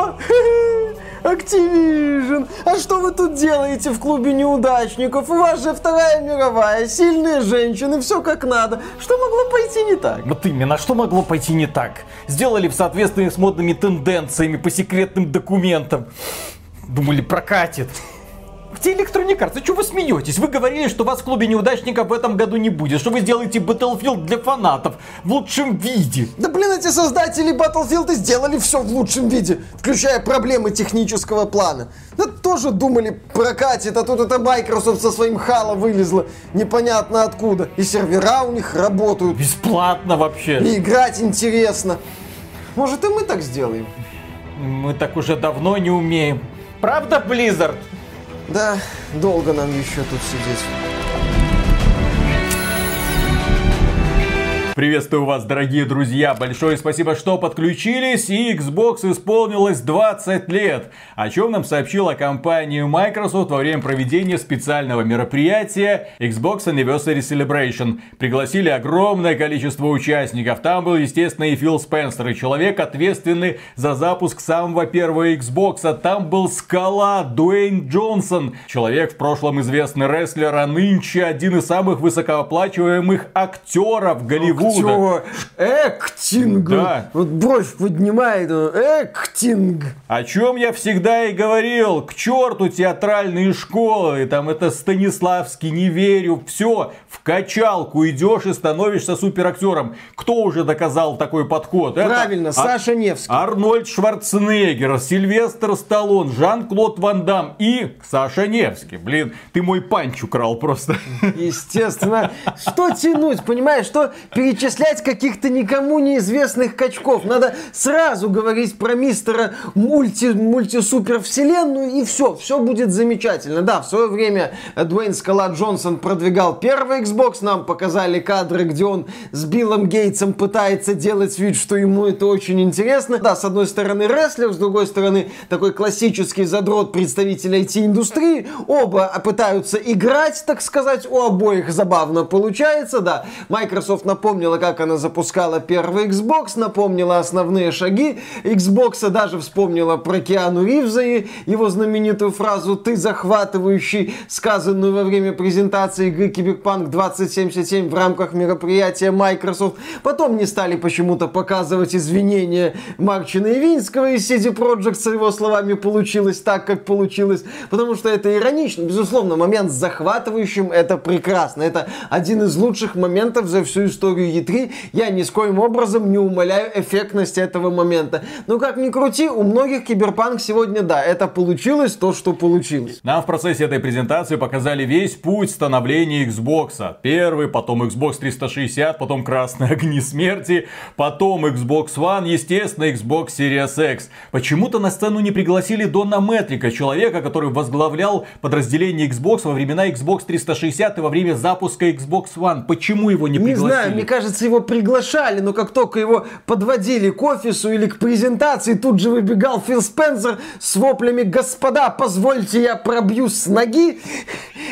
Что? Activision, а что вы тут делаете в клубе неудачников? У вас же Вторая мировая, сильные женщины, все как надо. Что могло пойти не так? Вот именно, что могло пойти не так? Сделали в соответствии с модными тенденциями по секретным документам. Думали, прокатит. Где Electronic Arts? А что вы смеетесь? Вы говорили, что вас в клубе неудачников в этом году не будет, что вы сделаете Battlefield для фанатов в лучшем виде. Да блин, эти создатели Battlefield сделали все в лучшем виде, включая проблемы технического плана. Да тоже думали прокатит, а тут это Microsoft со своим Halo вылезла непонятно откуда. И сервера у них работают. Бесплатно вообще. И играть интересно. Может и мы так сделаем? Мы так уже давно не умеем. Правда, Blizzard? Да, долго нам еще тут сидеть. Приветствую вас, дорогие друзья. Большое спасибо, что подключились. И Xbox исполнилось 20 лет. О чем нам сообщила компания Microsoft во время проведения специального мероприятия Xbox Anniversary Celebration. Пригласили огромное количество участников. Там был, естественно, и Фил Спенсер, и человек, ответственный за запуск самого первого Xbox. А там был Скала, Дуэйн Джонсон. Человек в прошлом известный рестлер, а нынче один из самых высокооплачиваемых актеров Голливуда. Чего? Эктинг. Да. Вот бровь поднимает. Эктинг. О чем я всегда и говорил. К черту театральные школы. Там это Станиславский, не верю. Все, в качалку идешь и становишься суперактером. Кто уже доказал такой подход? Правильно, это Саша Невский. Арнольд Шварценеггер, Сильвестр Сталлон, Жан-Клод Ван Дам и Саша Невский. Блин, ты мой панч украл просто. Естественно. Что тянуть, понимаешь? Что перечислять каких-то никому неизвестных качков? Надо сразу говорить про мистера мульти, мультисупер вселенную и все. Все будет замечательно. Да, в свое время Дуэйн Скала Джонсон продвигал первый Xbox. Нам показали кадры, где он с Биллом Гейтсом пытается делать вид, что ему это очень интересно. Да, с одной стороны рестлер, с другой стороны такой классический задрот представитель IT-индустрии. Оба пытаются играть, так сказать, у обоих забавно получается, да. Microsoft напомнила, как она запускала первый Xbox, напомнила основные шаги Xbox, даже вспомнила про Киану Ривза и его знаменитую фразу «ты захватывающий», сказанную во время презентации игры Cyberpunk 2077 в рамках мероприятия Microsoft. Потом не стали почему-то показывать извинения Марчина и Винского из CD Projekt, с его словами, получилось так, как получилось, потому что это иронично. Безусловно, момент с захватывающим это прекрасно. Это один из лучших моментов за всю историю E3. Я ни с коим образом не умаляю эффектность этого момента. Но как ни крути, у многих Киберпанк сегодня, да, это получилось то, что получилось. Нам в процессе этой презентации показали весь путь становления Xbox. Первый, потом Xbox 360, потом красные огни смерти, потом Xbox One, естественно, Xbox Series X. Почему-то на сцену не пригласили Дона Метрика, человека, который возглавлял подразделение Xbox во времена Xbox 360 и во время запуска Xbox One. Почему его не пригласили? Не знаю, мне кажется, его приглашали, но как только его подводили к офису или к презентации, тут же выбегал Фил Спенсер с воплями «Господа, позвольте я пробью с ноги!»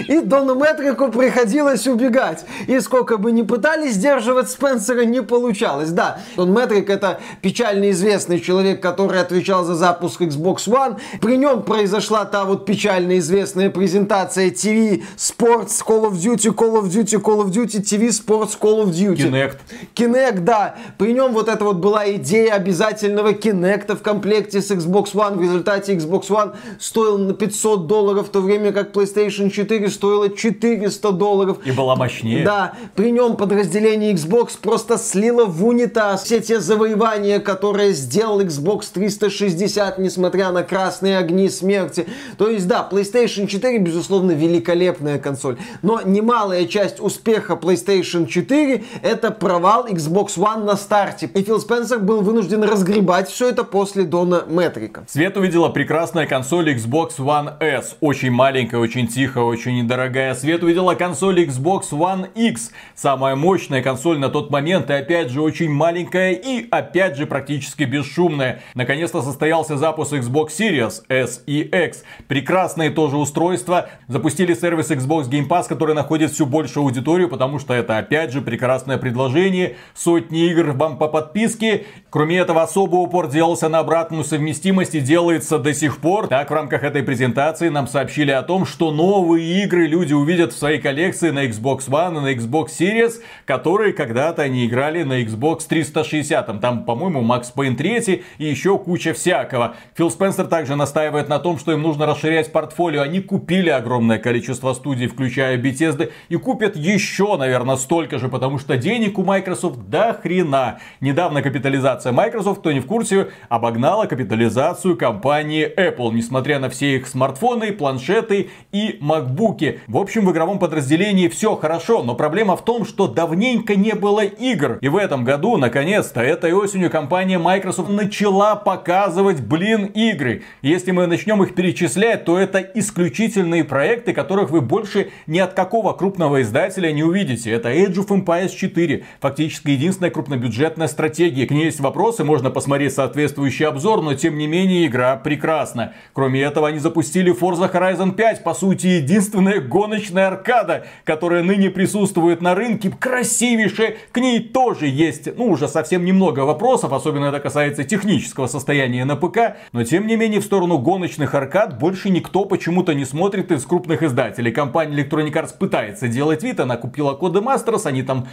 И Дону Метрику приходилось убегать. И сколько бы ни пытались сдерживать Спенсера, не получалось. Да, Дон Метрик это печально известный человек, который отвечал за запуск Xbox One. При нем произошла та вот печально известная презентация TV Sports Call of Duty, Call of Duty, Call of Duty, TV Sports Call of Duty. Kinect. Kinect, да. При нем вот это вот была идея обязательного Kinect в комплекте с Xbox One. В результате Xbox One стоил на 500 долларов, в то время как PlayStation 4 стоила 400 долларов. И была мощнее. Да, при нем подразделение Xbox просто слило в унитаз все те завоевания, которые сделал Xbox 360, несмотря на красные огни смерти. То есть, да, PlayStation 4, безусловно, великолепная консоль. Но немалая часть успеха PlayStation 4 это провал Xbox One на старте. И Фил Спенсер был вынужден разгребать все это после Дона Метрика. Свет увидела прекрасная консоль Xbox One S. Очень маленькая, очень тихая, очень недорогая. Свет увидела консоль Xbox One X. Самая мощная консоль на тот момент и опять же очень маленькая и опять же практически бесшумная. Наконец-то состоялся запуск Xbox Series S и X. Прекрасные тоже устройства. Запустили сервис Xbox Game Pass, который находит всю большую аудиторию, потому что это опять же прекрасное предложение предложений, сотни игр вам по подписке. Кроме этого, особый упор делался на обратную совместимость и делается до сих пор. Так, в рамках этой презентации нам сообщили о том, что новые игры люди увидят в своей коллекции на Xbox One и на Xbox Series, которые когда-то они играли на Xbox 360. Там, по-моему, Max Payne 3 и еще куча всякого. Фил Спенсер также настаивает на том, что им нужно расширять портфолио. Они купили огромное количество студий, включая Bethesda, и купят еще, наверное, столько же, потому что денег у Microsoft до хрена. Недавно капитализация Microsoft, кто не в курсе, обогнала капитализацию компании Apple, несмотря на все их смартфоны, планшеты и макбуки. В общем, в игровом подразделении все хорошо, но проблема в том, что давненько не было игр. И в этом году, наконец-то, этой осенью компания Microsoft начала показывать, блин, игры. Если мы начнем их перечислять, то это исключительные проекты, которых вы больше ни от какого крупного издателя не увидите. Это Age of Empires 4, фактически единственная крупнобюджетная стратегия. К ней есть вопросы, можно посмотреть соответствующий обзор, но тем не менее игра прекрасна. Кроме этого, они запустили Forza Horizon 5, по сути, единственная гоночная аркада, которая ныне присутствует на рынке, красивейшая. К ней тоже есть, ну, уже совсем немного вопросов, особенно это касается технического состояния на ПК, но тем не менее в сторону гоночных аркад больше никто почему-то не смотрит из крупных издателей. Компания Electronic Arts пытается делать вид, она купила коды Masters, они там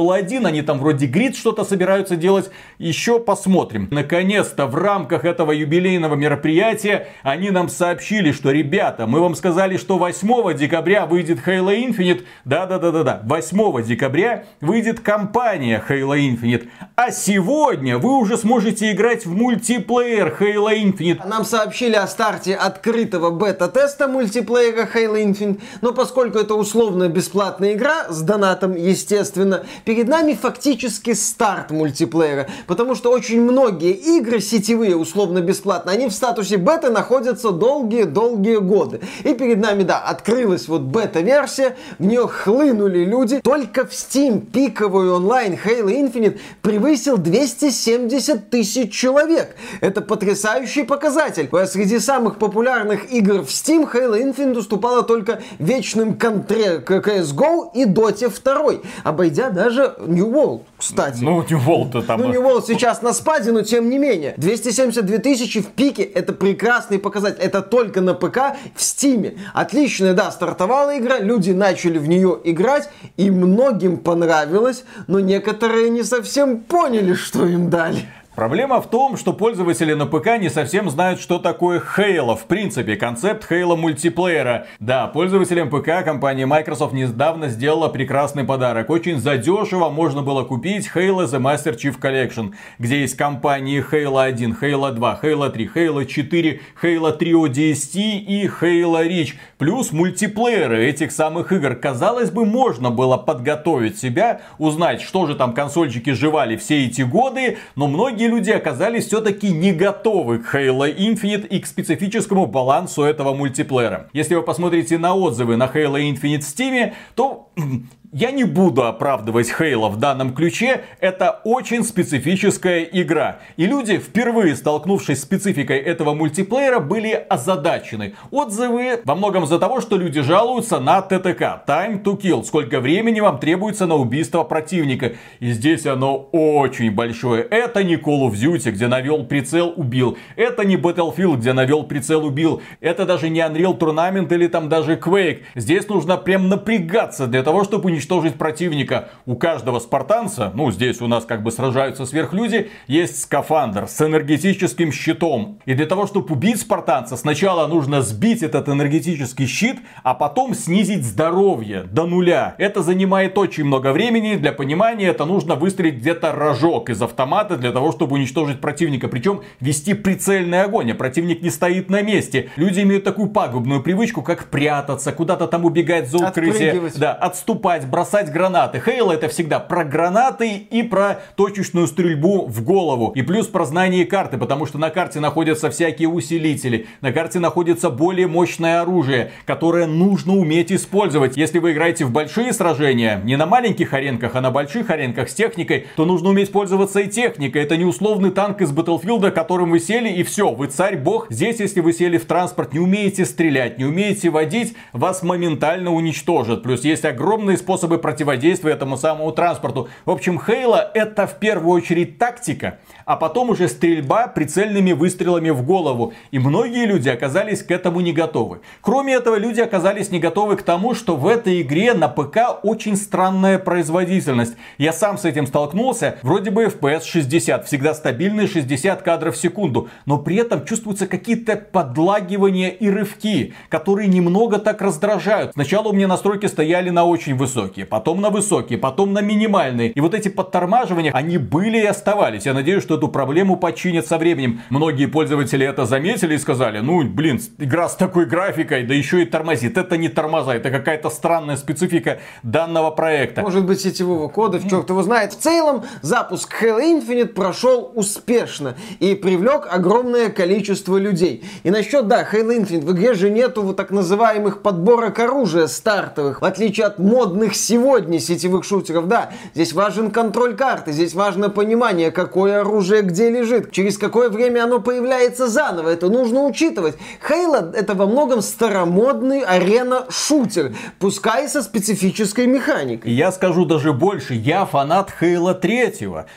Формула-1, они там вроде Грид что-то собираются делать. Еще посмотрим. Наконец-то в рамках этого юбилейного мероприятия они нам сообщили, что, ребята, мы вам сказали, что 8 декабря выйдет Halo Infinite. Да-да-да-да-да. 8 декабря выйдет компания Halo Infinite. А сегодня вы уже сможете играть в мультиплеер Halo Infinite. Нам сообщили о старте открытого бета-теста мультиплеера Halo Infinite, но поскольку это условно бесплатная игра, с донатом, естественно, перед нами фактически старт мультиплеера, потому что очень многие игры сетевые, условно бесплатно, они в статусе бета находятся долгие-долгие годы. И перед нами, да, открылась вот бета-версия, в нее хлынули люди. Только в Steam пиковый онлайн Halo Infinite превысил 270 тысяч человек. Это потрясающий показатель. А среди самых популярных игр в Steam Halo Infinite уступала только вечным контре CSGO и Dota 2, обойдя даже New World, кстати. Ну, New World там... Ну, New World сейчас на спаде, но тем не менее. 272 тысячи в пике, это прекрасный показатель. Это только на ПК в Стиме. Отличная, да, стартовала игра, люди начали в нее играть, и многим понравилось, но некоторые не совсем поняли, что им дали. Проблема в том, что пользователи на ПК не совсем знают, что такое Halo. В принципе, концепт Halo мультиплеера. Да, пользователям ПК компания Microsoft недавно сделала прекрасный подарок. Очень задешево можно было купить Halo The Master Chief Collection, где есть компании Halo 1, Halo 2, Halo 3, Halo 4, Halo 3 ODST и Halo Reach. Плюс мультиплееры этих самых игр. Казалось бы, можно было подготовить себя, узнать, что же там консольчики жевали все эти годы, но многие люди оказались все-таки не готовы к Halo Infinite и к специфическому балансу этого мультиплеера. Если вы посмотрите на отзывы на Halo Infinite в Steam, то я не буду оправдывать Хейла в данном ключе, это очень специфическая игра. И люди, впервые столкнувшись с спецификой этого мультиплеера, были озадачены. Отзывы во многом за того, что люди жалуются на ТТК, Time to Kill, сколько времени вам требуется на убийство противника. И здесь оно очень большое. Это не Call of Duty, где навел прицел, убил. Это не Battlefield, где навел прицел, убил. Это даже не Unreal Tournament или там даже Quake. Здесь нужно прям напрягаться для того, чтобы уничтожить уничтожить противника. У каждого спартанца, ну здесь у нас как бы сражаются сверхлюди, есть скафандр с энергетическим щитом. И для того, чтобы убить спартанца, сначала нужно сбить этот энергетический щит, а потом снизить здоровье до нуля. Это занимает очень много времени. Для понимания это нужно выстрелить где-то рожок из автомата для того, чтобы уничтожить противника. Причем вести прицельный огонь, а противник не стоит на месте. Люди имеют такую пагубную привычку, как прятаться, куда-то там убегать за укрытие. Да, отступать, бросать гранаты. Хейла это всегда про гранаты и про точечную стрельбу в голову. И плюс про знание карты, потому что на карте находятся всякие усилители. На карте находится более мощное оружие, которое нужно уметь использовать. Если вы играете в большие сражения, не на маленьких аренках, а на больших аренках с техникой, то нужно уметь пользоваться и техникой. Это не условный танк из Battlefield, которым вы сели и все, вы царь-бог. Здесь, если вы сели в транспорт, не умеете стрелять, не умеете водить, вас моментально уничтожат. Плюс есть огромный способ способы противодействия этому самому транспорту. В общем, Хейла это в первую очередь тактика, а потом уже стрельба прицельными выстрелами в голову. И многие люди оказались к этому не готовы. Кроме этого, люди оказались не готовы к тому, что в этой игре на ПК очень странная производительность. Я сам с этим столкнулся. Вроде бы FPS 60, всегда стабильные 60 кадров в секунду. Но при этом чувствуются какие-то подлагивания и рывки, которые немного так раздражают. Сначала у меня настройки стояли на очень высокие, потом на высокие, потом на минимальные. И вот эти подтормаживания, они были и оставались. Я надеюсь, что эту проблему починят со временем. Многие пользователи это заметили и сказали, ну, блин, игра с такой графикой, да еще и тормозит. Это не тормоза, это какая-то странная специфика данного проекта. Может быть, сетевого кода, черт его знает. В целом, запуск Halo Infinite прошел успешно и привлек огромное количество людей. И насчет, да, Halo Infinite, в игре же нету вот так называемых подборок оружия стартовых, в отличие от модных сегодня сетевых шутеров. Да, здесь важен контроль карты, здесь важно понимание, какое оружие где лежит, через какое время оно появляется заново. Это нужно учитывать. Хейла это во многом старомодный арена-шутер, пускай со специфической механикой. Я скажу даже больше, я фанат Хейла 3.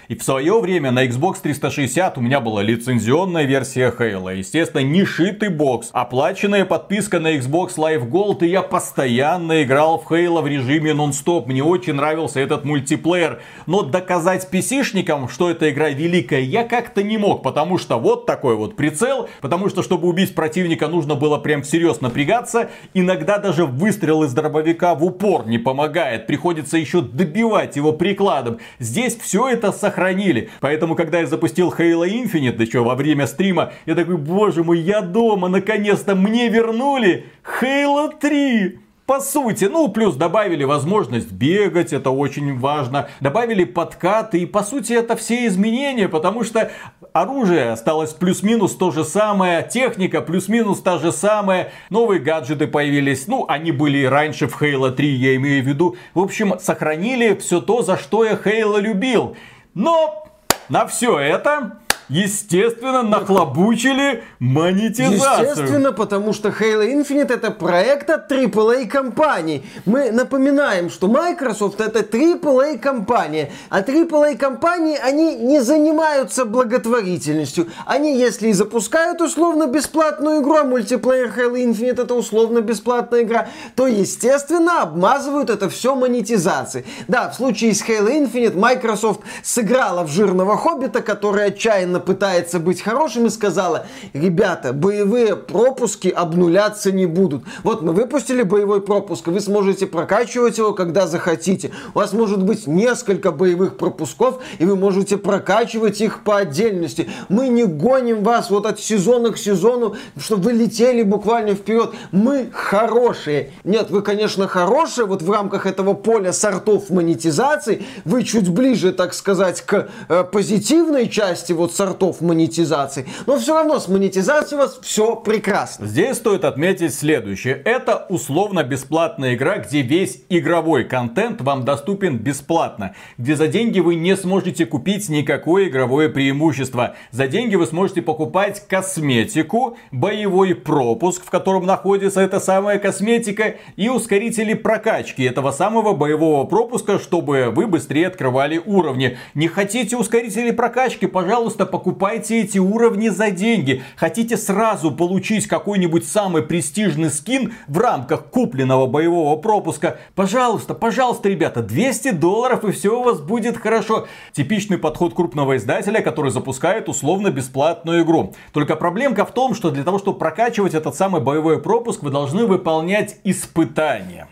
И в свое время на Xbox 360 у меня была лицензионная версия Хейла. Естественно, не шитый бокс, оплаченная подписка на Xbox Live Gold, и я постоянно играл в Хейла в режиме нон-стоп. Мне очень нравился этот мультиплеер. Но доказать PC-шникам, что эта игра великая, я как-то не мог, потому что вот такой вот прицел, потому что, чтобы убить противника, нужно было прям всерьез напрягаться. Иногда даже выстрел из дробовика в упор не помогает, приходится еще добивать его прикладом. Здесь все это сохранили, поэтому, когда я запустил Halo Infinite, да что, во время стрима, я такой, боже мой, я дома, наконец-то мне вернули Halo 3. По сути, ну, плюс добавили возможность бегать, это очень важно. Добавили подкаты, и по сути это все изменения, потому что оружие осталось плюс-минус то же самое, техника плюс-минус та же самая, новые гаджеты появились, ну, они были и раньше в Halo 3, я имею в виду. В общем, сохранили все то, за что я Halo любил. Но на все это естественно, нахлобучили монетизацию. Естественно, потому что Halo Infinite это проект от AAA компаний. Мы напоминаем, что Microsoft это AAA компания. А AAA компании, они не занимаются благотворительностью. Они, если и запускают условно бесплатную игру, а мультиплеер Halo Infinite это условно бесплатная игра, то, естественно, обмазывают это все монетизацией. Да, в случае с Halo Infinite Microsoft сыграла в жирного хоббита, который отчаянно пытается быть хорошим и сказала, ребята, боевые пропуски обнуляться не будут. Вот мы выпустили боевой пропуск, вы сможете прокачивать его, когда захотите. У вас может быть несколько боевых пропусков, и вы можете прокачивать их по отдельности. Мы не гоним вас вот от сезона к сезону, чтобы вы летели буквально вперед. Мы хорошие. Нет, вы, конечно, хорошие, вот в рамках этого поля сортов монетизации, вы чуть ближе, так сказать, к э, позитивной части вот сортов монетизации. Но все равно с монетизацией у вас все прекрасно. Здесь стоит отметить следующее. Это условно бесплатная игра, где весь игровой контент вам доступен бесплатно. Где за деньги вы не сможете купить никакое игровое преимущество. За деньги вы сможете покупать косметику, боевой пропуск, в котором находится эта самая косметика, и ускорители прокачки этого самого боевого пропуска, чтобы вы быстрее открывали уровни. Не хотите ускорители прокачки? Пожалуйста, покупайте эти уровни за деньги. Хотите сразу получить какой-нибудь самый престижный скин в рамках купленного боевого пропуска? Пожалуйста, пожалуйста, ребята, 200 долларов и все у вас будет хорошо. Типичный подход крупного издателя, который запускает условно бесплатную игру. Только проблемка в том, что для того, чтобы прокачивать этот самый боевой пропуск, вы должны выполнять испытания.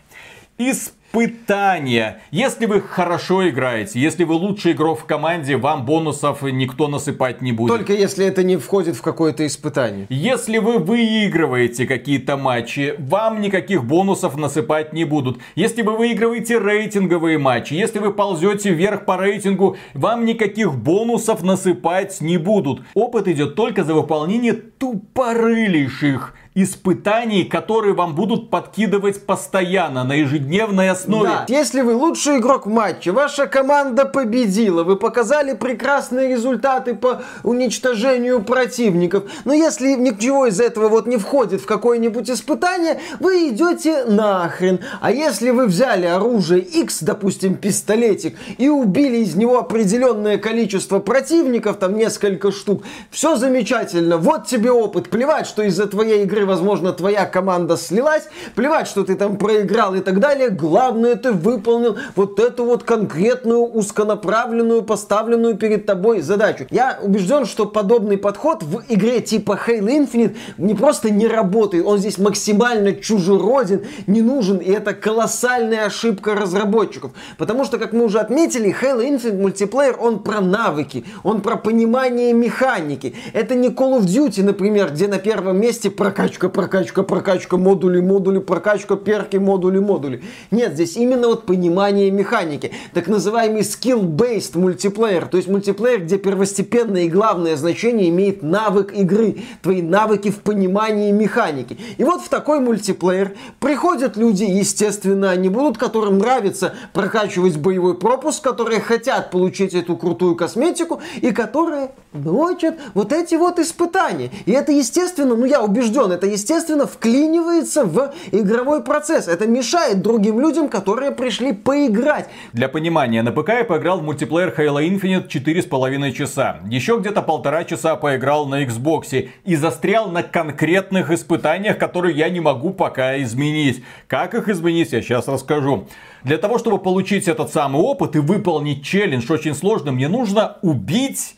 Испытания испытания. Если вы хорошо играете, если вы лучший игрок в команде, вам бонусов никто насыпать не будет. Только если это не входит в какое-то испытание. Если вы выигрываете какие-то матчи, вам никаких бонусов насыпать не будут. Если вы выигрываете рейтинговые матчи, если вы ползете вверх по рейтингу, вам никаких бонусов насыпать не будут. Опыт идет только за выполнение тупорылейших испытаний, которые вам будут подкидывать постоянно, на ежедневной основе. Да. Если вы лучший игрок в матче, ваша команда победила, вы показали прекрасные результаты по уничтожению противников, но если ничего из этого вот не входит в какое-нибудь испытание, вы идете нахрен. А если вы взяли оружие X, допустим, пистолетик, и убили из него определенное количество противников, там несколько штук, все замечательно, вот тебе опыт, плевать, что из-за твоей игры, возможно, твоя команда слилась, плевать, что ты там проиграл и так далее, главное, ты выполнил вот эту вот конкретную, узконаправленную, поставленную перед тобой задачу. Я убежден, что подобный подход в игре типа Halo Infinite не просто не работает, он здесь максимально чужероден, не нужен, и это колоссальная ошибка разработчиков. Потому что, как мы уже отметили, Halo Infinite мультиплеер, он про навыки, он про понимание механики. Это не Call of Duty, например, где на первом месте прокачка, прокачка, прокачка, модули, модули, прокачка, перки, модули, модули. Нет, здесь именно вот понимание механики. Так называемый skill-based мультиплеер. То есть мультиплеер, где первостепенное и главное значение имеет навык игры. Твои навыки в понимании механики. И вот в такой мультиплеер приходят люди, естественно, они будут, которым нравится прокачивать боевой пропуск, которые хотят получить эту крутую косметику и которые ночат вот эти вот испытания. И это, естественно, ну я убежден, это, естественно, вклинивается в игровой процесс. Это мешает другим людям, которые пришли поиграть. Для понимания, на ПК я поиграл в мультиплеер Halo Infinite 4,5 часа. Еще где-то полтора часа поиграл на Xbox и застрял на конкретных испытаниях, которые я не могу пока изменить. Как их изменить, я сейчас расскажу. Для того, чтобы получить этот самый опыт и выполнить челлендж очень сложно, мне нужно убить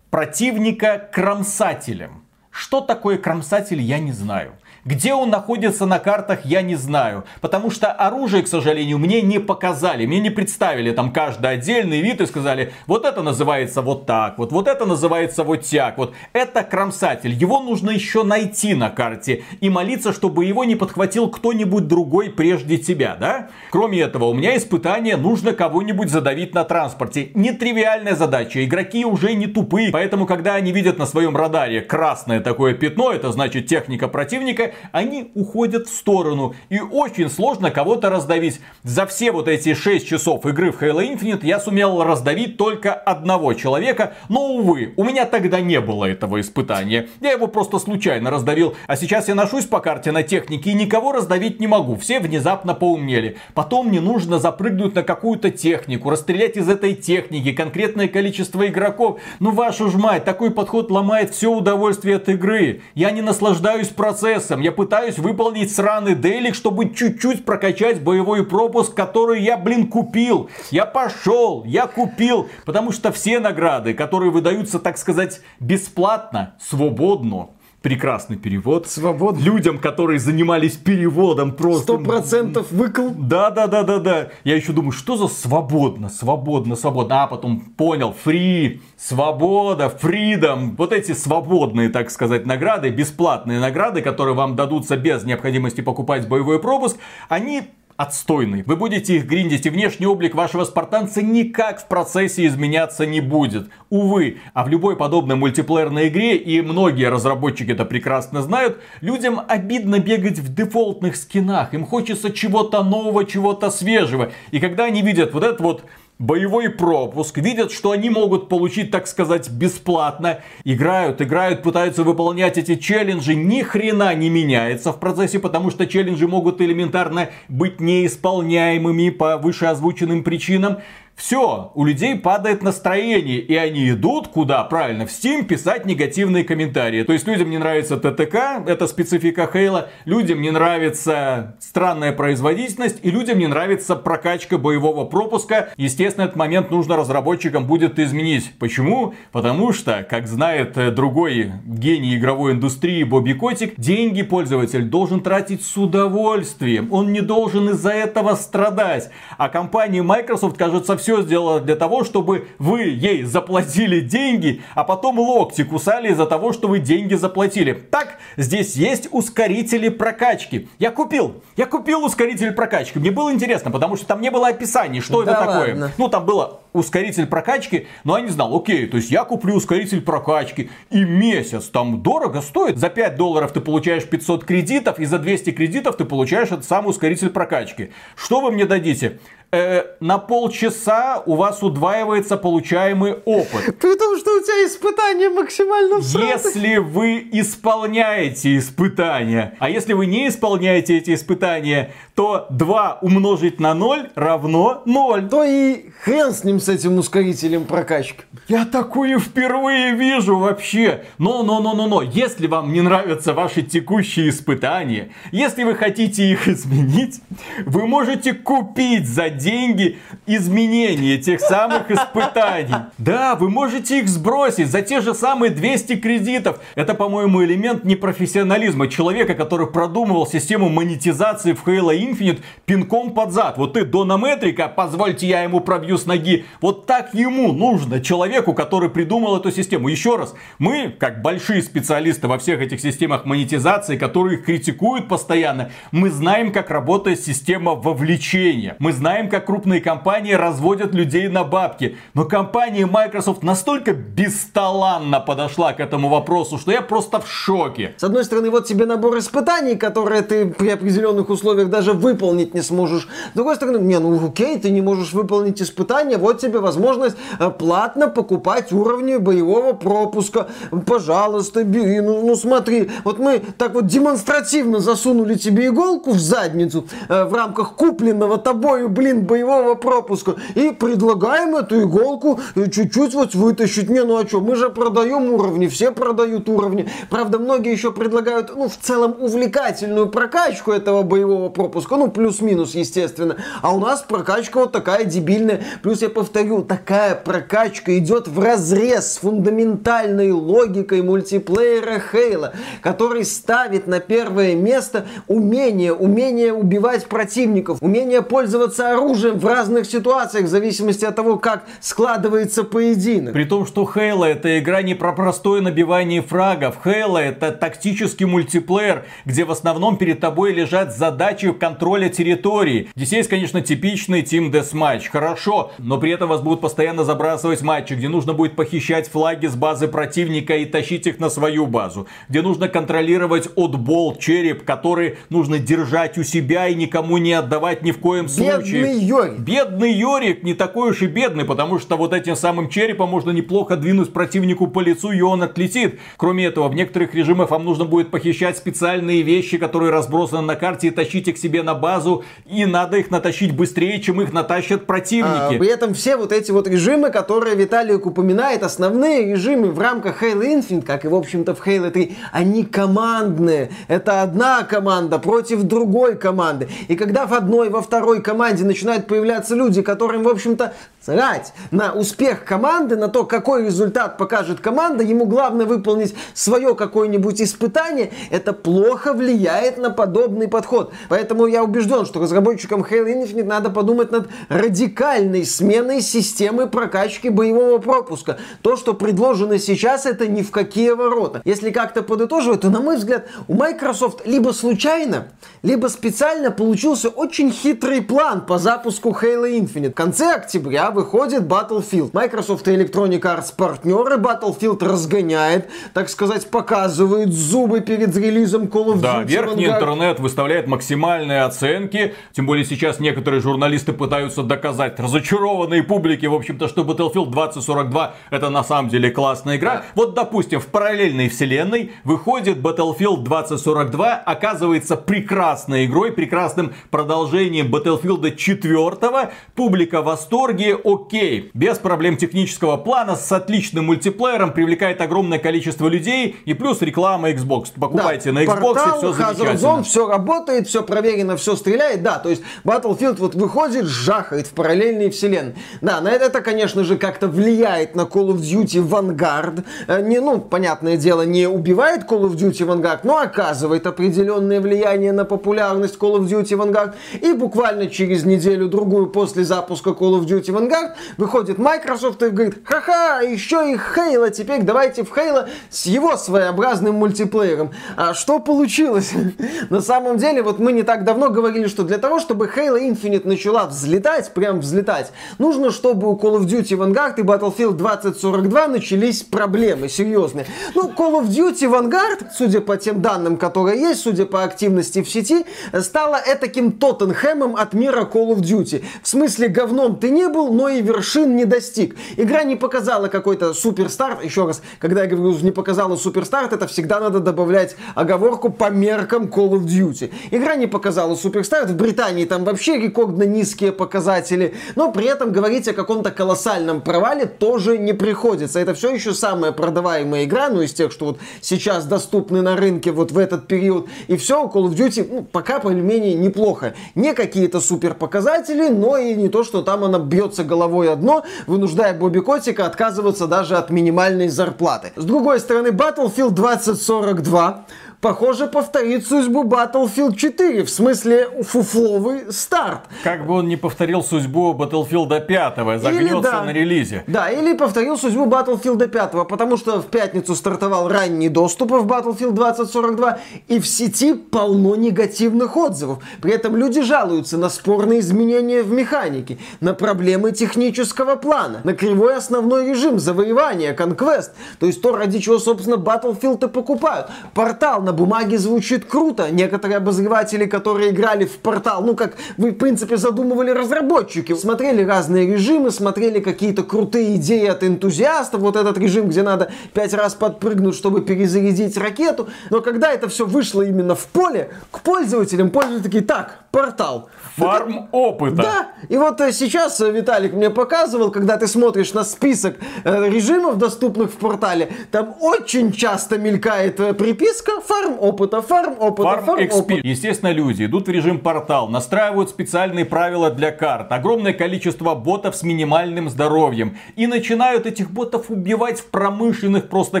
противника кромсателем. Что такое кромсатель, я не знаю. Где он находится на картах, я не знаю. Потому что оружие, к сожалению, мне не показали. Мне не представили там каждый отдельный вид и сказали, вот это называется вот так, вот, вот это называется вот так. Вот это кромсатель. Его нужно еще найти на карте и молиться, чтобы его не подхватил кто-нибудь другой прежде тебя, да? Кроме этого, у меня испытание, нужно кого-нибудь задавить на транспорте. Нетривиальная задача. Игроки уже не тупые. Поэтому, когда они видят на своем радаре красное такое пятно, это значит техника противника, они уходят в сторону. И очень сложно кого-то раздавить. За все вот эти 6 часов игры в Halo Infinite я сумел раздавить только одного человека. Но, увы, у меня тогда не было этого испытания. Я его просто случайно раздавил. А сейчас я ношусь по карте на технике и никого раздавить не могу. Все внезапно поумнели. Потом мне нужно запрыгнуть на какую-то технику, расстрелять из этой техники конкретное количество игроков. Ну вашу ж мать, такой подход ломает все удовольствие от игры. Я не наслаждаюсь процессом я пытаюсь выполнить сраный дейлик, чтобы чуть-чуть прокачать боевой пропуск, который я, блин, купил. Я пошел, я купил. Потому что все награды, которые выдаются, так сказать, бесплатно, свободно, прекрасный перевод. Свободно. Людям, которые занимались переводом просто. Сто процентов выкл. Да, да, да, да, да. Я еще думаю, что за свободно, свободно, свободно. А потом понял, фри, свобода, фридом. Вот эти свободные, так сказать, награды, бесплатные награды, которые вам дадутся без необходимости покупать боевой пропуск, они отстойный. Вы будете их гриндить, и внешний облик вашего спартанца никак в процессе изменяться не будет. Увы, а в любой подобной мультиплеерной игре, и многие разработчики это прекрасно знают, людям обидно бегать в дефолтных скинах. Им хочется чего-то нового, чего-то свежего. И когда они видят вот этот вот боевой пропуск, видят, что они могут получить, так сказать, бесплатно, играют, играют, пытаются выполнять эти челленджи, ни хрена не меняется в процессе, потому что челленджи могут элементарно быть неисполняемыми по вышеозвученным причинам. Все, у людей падает настроение, и они идут куда? Правильно, в Steam писать негативные комментарии. То есть людям не нравится ТТК, это специфика Хейла, людям не нравится странная производительность, и людям не нравится прокачка боевого пропуска. Естественно, этот момент нужно разработчикам будет изменить. Почему? Потому что, как знает э, другой гений игровой индустрии Бобби Котик, деньги пользователь должен тратить с удовольствием. Он не должен из-за этого страдать. А компания Microsoft, кажется, все все сделала для того, чтобы вы ей заплатили деньги, а потом локти кусали из-за того, что вы деньги заплатили. Так, здесь есть ускорители прокачки. Я купил, я купил ускоритель прокачки. Мне было интересно, потому что там не было описаний, что да это ладно. такое. Ну, там было ускоритель прокачки, но я не знал, окей, то есть я куплю ускоритель прокачки, и месяц там дорого стоит. За 5 долларов ты получаешь 500 кредитов, и за 200 кредитов ты получаешь этот самый ускоритель прокачки. Что вы мне дадите? э, на полчаса у вас удваивается получаемый опыт. При том, что у тебя испытания максимально всратые. Если вы исполняете испытания, а если вы не исполняете эти испытания, то 2 умножить на 0 равно 0. То и хрен с ним, с этим ускорителем прокачки. Я такое впервые вижу вообще. Но, но, но, но, но, если вам не нравятся ваши текущие испытания, если вы хотите их изменить, вы можете купить за деньги изменения тех самых испытаний. Да, вы можете их сбросить за те же самые 200 кредитов. Это, по-моему, элемент непрофессионализма человека, который продумывал систему монетизации в Halo Infinite пинком под зад. Вот ты Донометрика, позвольте я ему пробью с ноги. Вот так ему нужно, человеку, который придумал эту систему. Еще раз, мы, как большие специалисты во всех этих системах монетизации, которые их критикуют постоянно, мы знаем, как работает система вовлечения. Мы знаем, как крупные компании разводят людей на бабки. Но компания Microsoft настолько бесталанно подошла к этому вопросу, что я просто в шоке. С одной стороны, вот тебе набор испытаний, которые ты при определенных условиях даже выполнить не сможешь. С другой стороны, не, ну окей, ты не можешь выполнить испытания, вот тебе возможность э, платно покупать уровни боевого пропуска. Пожалуйста, бери, ну, ну смотри, вот мы так вот демонстративно засунули тебе иголку в задницу э, в рамках купленного тобою, блин, боевого пропуска. И предлагаем эту иголку чуть-чуть вот вытащить. Не, ну а что, мы же продаем уровни, все продают уровни. Правда, многие еще предлагают, ну, в целом, увлекательную прокачку этого боевого пропуска. Ну, плюс-минус, естественно. А у нас прокачка вот такая дебильная. Плюс, я повторю, такая прокачка идет в разрез с фундаментальной логикой мультиплеера Хейла, который ставит на первое место умение, умение убивать противников, умение пользоваться оружием, в разных ситуациях, в зависимости от того, как складывается поединок. При том, что Хейла это игра не про простое набивание фрагов. Хейла это тактический мультиплеер, где в основном перед тобой лежат задачи контроля территории. Здесь есть, конечно, типичный Team Deathmatch. Хорошо, но при этом вас будут постоянно забрасывать матчи, где нужно будет похищать флаги с базы противника и тащить их на свою базу. Где нужно контролировать отбол, череп, который нужно держать у себя и никому не отдавать ни в коем случае. Бедный Йорик. Бедный Йорик не такой уж и бедный, потому что вот этим самым черепом можно неплохо двинуть противнику по лицу, и он отлетит. Кроме этого, в некоторых режимах вам нужно будет похищать специальные вещи, которые разбросаны на карте, и тащить их себе на базу, и надо их натащить быстрее, чем их натащат противники. А, при этом все вот эти вот режимы, которые Виталик упоминает, основные режимы в рамках Halo Infinite, как и в общем-то в Halo 3, они командные. Это одна команда против другой команды. И когда в одной, во второй команде начинают появляться люди, которым, в общем-то, срать на успех команды, на то, какой результат покажет команда, ему главное выполнить свое какое-нибудь испытание, это плохо влияет на подобный подход. Поэтому я убежден, что разработчикам Halo Infinite надо подумать над радикальной сменой системы прокачки боевого пропуска. То, что предложено сейчас, это ни в какие ворота. Если как-то подытоживать, то, на мой взгляд, у Microsoft либо случайно, либо специально получился очень хитрый план по запуску Halo Infinite. В конце октября выходит Battlefield. Microsoft и Electronic Arts партнеры. Battlefield разгоняет, так сказать, показывает зубы перед релизом Call of Duty. Да, верхний Vanguard. интернет выставляет максимальные оценки. Тем более сейчас некоторые журналисты пытаются доказать разочарованной публике, в общем-то, что Battlefield 2042 это на самом деле классная игра. Вот, допустим, в параллельной вселенной выходит Battlefield 2042, оказывается прекрасной игрой, прекрасным продолжением Battlefield 4. Публика в восторге, окей. Без проблем технического плана, с отличным мультиплеером, привлекает огромное количество людей. И плюс реклама Xbox. Покупайте Да, на Xbox портал, и все замечательно. Zone, все работает, все проверено, все стреляет. Да, то есть Battlefield вот выходит, жахает в параллельной вселенной. Да, на это, это, конечно же, как-то влияет на Call of Duty Vanguard. Э, Не, ну, понятное дело, не убивает Call of Duty Vanguard, но оказывает определенное влияние на популярность Call of Duty Vanguard. И буквально через неделю-другую после запуска Call of Duty Vanguard Vanguard, выходит Microsoft и говорит, ха-ха, еще и Halo, теперь давайте в Halo с его своеобразным мультиплеером. А что получилось? На самом деле, вот мы не так давно говорили, что для того, чтобы Halo Infinite начала взлетать, прям взлетать, нужно, чтобы у Call of Duty Vanguard и Battlefield 2042 начались проблемы серьезные. Ну, Call of Duty Vanguard, судя по тем данным, которые есть, судя по активности в сети, стала этаким Тоттенхэмом от мира Call of Duty. В смысле, говном ты не был, но и вершин не достиг. Игра не показала какой-то суперстарт. Еще раз, когда я говорю, не показала суперстарт, это всегда надо добавлять оговорку по меркам Call of Duty. Игра не показала суперстарт. В Британии там вообще рекордно низкие показатели. Но при этом говорить о каком-то колоссальном провале тоже не приходится. Это все еще самая продаваемая игра, ну из тех, что вот сейчас доступны на рынке вот в этот период. И все, Call of Duty ну, пока более-менее неплохо. Не какие-то супер показатели, но и не то, что там она бьется головой одно, вынуждая Бобби Котика отказываться даже от минимальной зарплаты. С другой стороны, Battlefield 2042 похоже, повторит судьбу Battlefield 4, в смысле фуфловый старт. Как бы он не повторил судьбу Battlefield 5, загнется или, да, на релизе. Да, или повторил судьбу Battlefield 5, потому что в пятницу стартовал ранний доступ в Battlefield 2042, и в сети полно негативных отзывов. При этом люди жалуются на спорные изменения в механике, на проблемы технического плана, на кривой основной режим завоевания, Conquest, то есть то, ради чего, собственно, Battlefield и покупают. Портал на бумаге звучит круто. Некоторые обозреватели, которые играли в портал, ну, как вы, в принципе, задумывали разработчики, смотрели разные режимы, смотрели какие-то крутые идеи от энтузиастов, вот этот режим, где надо пять раз подпрыгнуть, чтобы перезарядить ракету. Но когда это все вышло именно в поле, к пользователям, пользователи такие, так, портал. Фарм опыта. Да, и вот э, сейчас э, Виталик мне показывал, когда ты смотришь на список э, режимов, доступных в портале, там очень часто мелькает приписка фарм опыта, фарм опыта, фарм, фарм опыта. Естественно, люди идут в режим портал, настраивают специальные правила для карт, огромное количество ботов с минимальным здоровьем и начинают этих ботов убивать в промышленных просто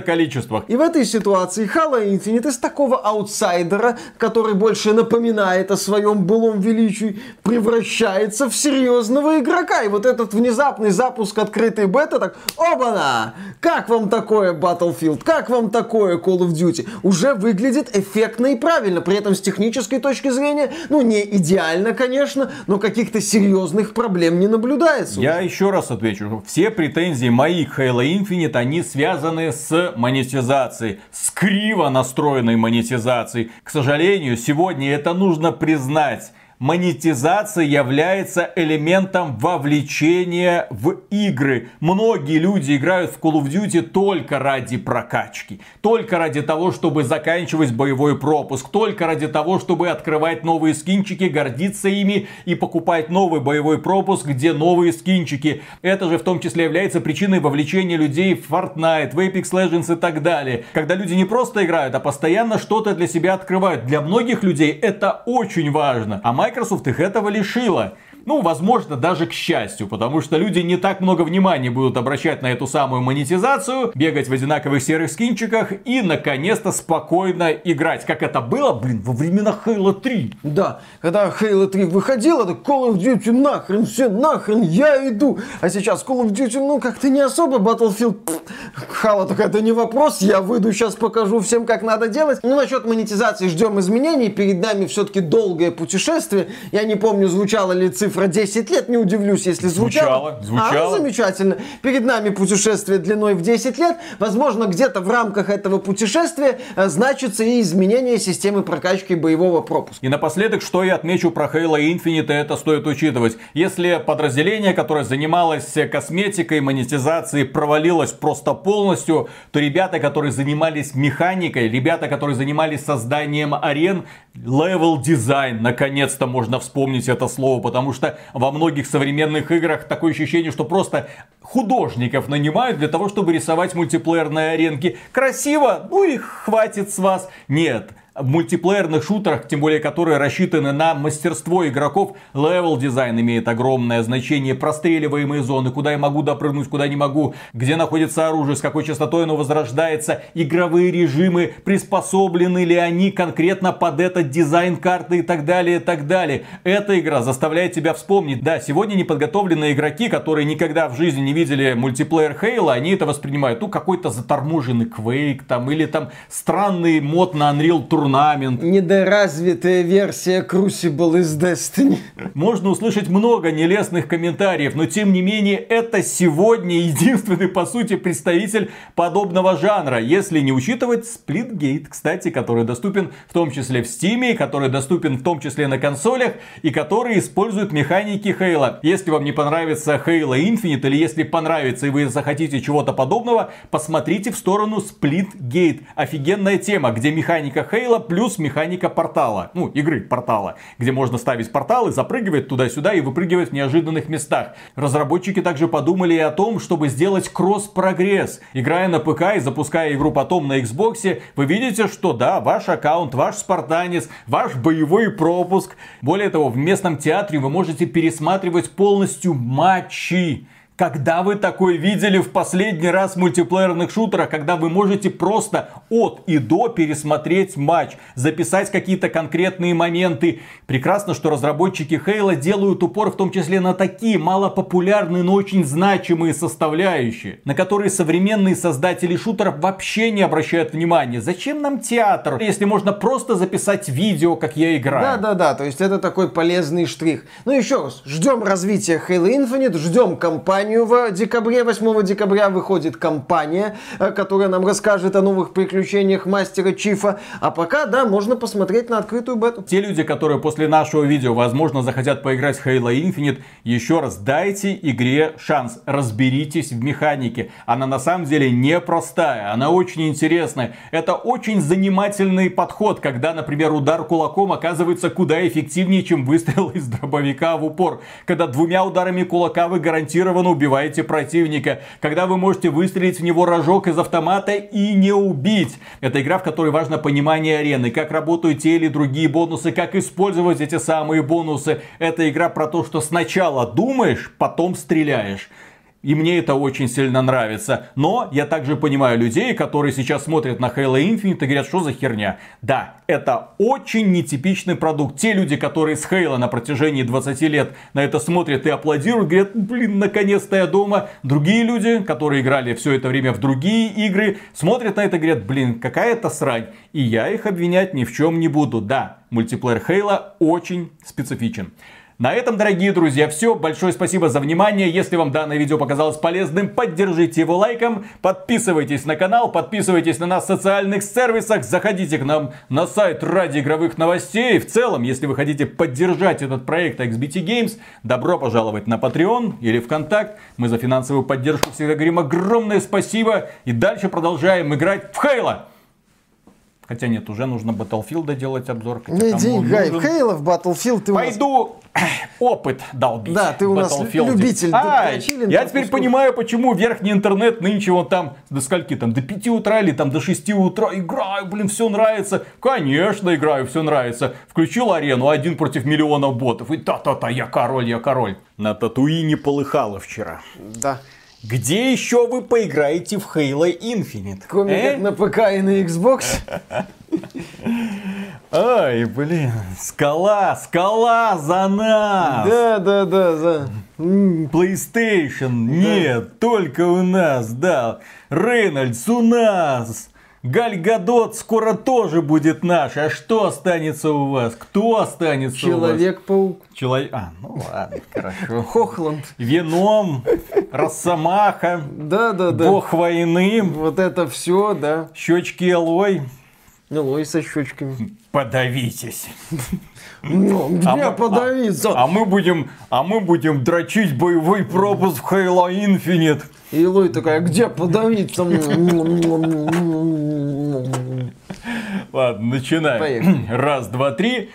количествах. И в этой ситуации Halo Infinite из такого аутсайдера, который больше напоминает о своем былом величии, превращается в серьезного игрока. И вот этот внезапный запуск открытой бета, так, оба-на! Как вам такое Battlefield? Как вам такое Call of Duty? Уже выглядит выглядит эффектно и правильно. При этом с технической точки зрения, ну не идеально, конечно, но каких-то серьезных проблем не наблюдается. Я еще раз отвечу. Все претензии мои к Halo Infinite, они связаны с монетизацией. С криво настроенной монетизацией. К сожалению, сегодня это нужно признать монетизация является элементом вовлечения в игры. Многие люди играют в Call of Duty только ради прокачки, только ради того, чтобы заканчивать боевой пропуск, только ради того, чтобы открывать новые скинчики, гордиться ими и покупать новый боевой пропуск, где новые скинчики. Это же в том числе является причиной вовлечения людей в Fortnite, в Apex Legends и так далее. Когда люди не просто играют, а постоянно что-то для себя открывают. Для многих людей это очень важно. А Microsoft их этого лишила. Ну, возможно, даже к счастью, потому что люди не так много внимания будут обращать на эту самую монетизацию, бегать в одинаковых серых скинчиках и, наконец-то, спокойно играть. Как это было, блин, во времена Halo 3. Да, когда Halo 3 выходила, так Call of Duty нахрен, все нахрен, я иду. А сейчас Call of Duty, ну, как-то не особо, Battlefield, Halo такая, это не вопрос, я выйду, сейчас покажу всем, как надо делать. Ну, насчет монетизации ждем изменений, перед нами все-таки долгое путешествие. Я не помню, звучала ли цифра цифра 10 лет, не удивлюсь, если звучало. Звучало, звучало. А, замечательно. Перед нами путешествие длиной в 10 лет. Возможно, где-то в рамках этого путешествия э, значится и изменение системы прокачки боевого пропуска. И напоследок, что я отмечу про Halo Infinite, это стоит учитывать. Если подразделение, которое занималось косметикой, монетизацией, провалилось просто полностью, то ребята, которые занимались механикой, ребята, которые занимались созданием арен, level дизайн, наконец-то можно вспомнить это слово, потому что во многих современных играх такое ощущение, что просто художников нанимают для того, чтобы рисовать мультиплеерные аренки. Красиво? Ну и хватит с вас. Нет, в мультиплеерных шутерах, тем более которые рассчитаны на мастерство игроков, level design имеет огромное значение, простреливаемые зоны, куда я могу допрыгнуть, куда не могу, где находится оружие, с какой частотой оно возрождается, игровые режимы, приспособлены ли они конкретно под этот дизайн карты и так далее, и так далее. Эта игра заставляет тебя вспомнить, да, сегодня неподготовленные игроки, которые никогда в жизни не видели мультиплеер Halo, они это воспринимают, ну, какой-то заторможенный Quake там, или там странный мод на Unreal Tournament. Недоразвитая версия Crucible из Destiny. Можно услышать много нелестных комментариев, но тем не менее это сегодня единственный, по сути, представитель подобного жанра, если не учитывать Splitgate, кстати, который доступен в том числе в Steam, который доступен в том числе на консолях и который использует механики Хейла. Если вам не понравится Halo Infinite или если понравится и вы захотите чего-то подобного, посмотрите в сторону Splitgate. Офигенная тема, где механика Хейла плюс механика портала. Ну, игры портала, где можно ставить порталы, запрыгивать туда-сюда и выпрыгивать в неожиданных местах. Разработчики также подумали и о том, чтобы сделать кросс-прогресс. Играя на ПК и запуская игру потом на Xbox, вы видите, что да, ваш аккаунт, ваш спартанец, ваш боевой пропуск. Более того, в местном театре вы можете пересматривать полностью матчи. Когда вы такое видели в последний раз в мультиплеерных шутерах, когда вы можете просто от и до пересмотреть матч, записать какие-то конкретные моменты. Прекрасно, что разработчики Хейла делают упор в том числе на такие малопопулярные, но очень значимые составляющие, на которые современные создатели шутеров вообще не обращают внимания. Зачем нам театр, если можно просто записать видео, как я играю? Да-да-да, то есть это такой полезный штрих. Ну еще раз, ждем развития Halo Infinite, ждем кампанию в декабре, 8 декабря выходит кампания, э, которая нам расскажет о новых приключениях мастера Чифа. А пока, да, можно посмотреть на открытую бету. Те люди, которые после нашего видео, возможно, захотят поиграть в Halo Infinite, еще раз дайте игре шанс. Разберитесь в механике. Она на самом деле непростая, она очень интересная. Это очень занимательный подход, когда, например, удар кулаком оказывается куда эффективнее, чем выстрел из дробовика в упор. Когда двумя ударами кулака вы гарантированно убиваете противника. Когда вы можете выстрелить в него рожок из автомата и не убить. Это игра, в которой важно понимание арены, как работают те или другие бонусы, как использовать эти самые бонусы. Это игра про то, что сначала думаешь, потом стреляешь. И мне это очень сильно нравится. Но я также понимаю людей, которые сейчас смотрят на Halo Infinite и говорят, что за херня. Да, это очень нетипичный продукт. Те люди, которые с Halo на протяжении 20 лет на это смотрят и аплодируют, говорят, блин, наконец-то я дома. Другие люди, которые играли все это время в другие игры, смотрят на это и говорят, блин, какая-то срань. И я их обвинять ни в чем не буду. Да, мультиплеер Halo очень специфичен. На этом, дорогие друзья, все. Большое спасибо за внимание. Если вам данное видео показалось полезным, поддержите его лайком. Подписывайтесь на канал, подписывайтесь на нас в социальных сервисах. Заходите к нам на сайт ради игровых новостей. В целом, если вы хотите поддержать этот проект XBT Games, добро пожаловать на Patreon или ВКонтакт. Мы за финансовую поддержку всегда говорим огромное спасибо. И дальше продолжаем играть в Хейла. Хотя нет, уже нужно Battlefield делать обзор. Не деньгай, в Хейла в Battlefield ты Пойду опыт долбить. Да, ты у нас любитель. А, я теперь понимаю, почему верхний интернет нынче он там до скольки там, до 5 утра или там до 6 утра играю, блин, все нравится. Конечно, играю, все нравится. Включил арену, один против миллионов ботов. И та-та-та, я король, я король. На Татуине полыхало вчера. Да. Где еще вы поиграете в Halo Infinite? Кроме э? как на ПК и на Xbox. Ай, блин, скала, скала за нас! Да, да, да, за... PlayStation, нет, только у нас, да. Рейнольдс у нас. Гальгадот скоро тоже будет наш. А что останется у вас? Кто останется Человек-паук. Человек... А, ну ладно, хорошо. Хохланд. Веном, Росомаха. Да, да, да. Бог войны. Вот это все, да. Щечки Элой. Элой со щечками. Подавитесь. Ну, где а подавиться? А, а, мы будем, а мы будем дрочить боевой пропуск в Halo Infinite. И Лой такая, где подавиться? Ладно, начинаем. Поехали. Раз, два, три.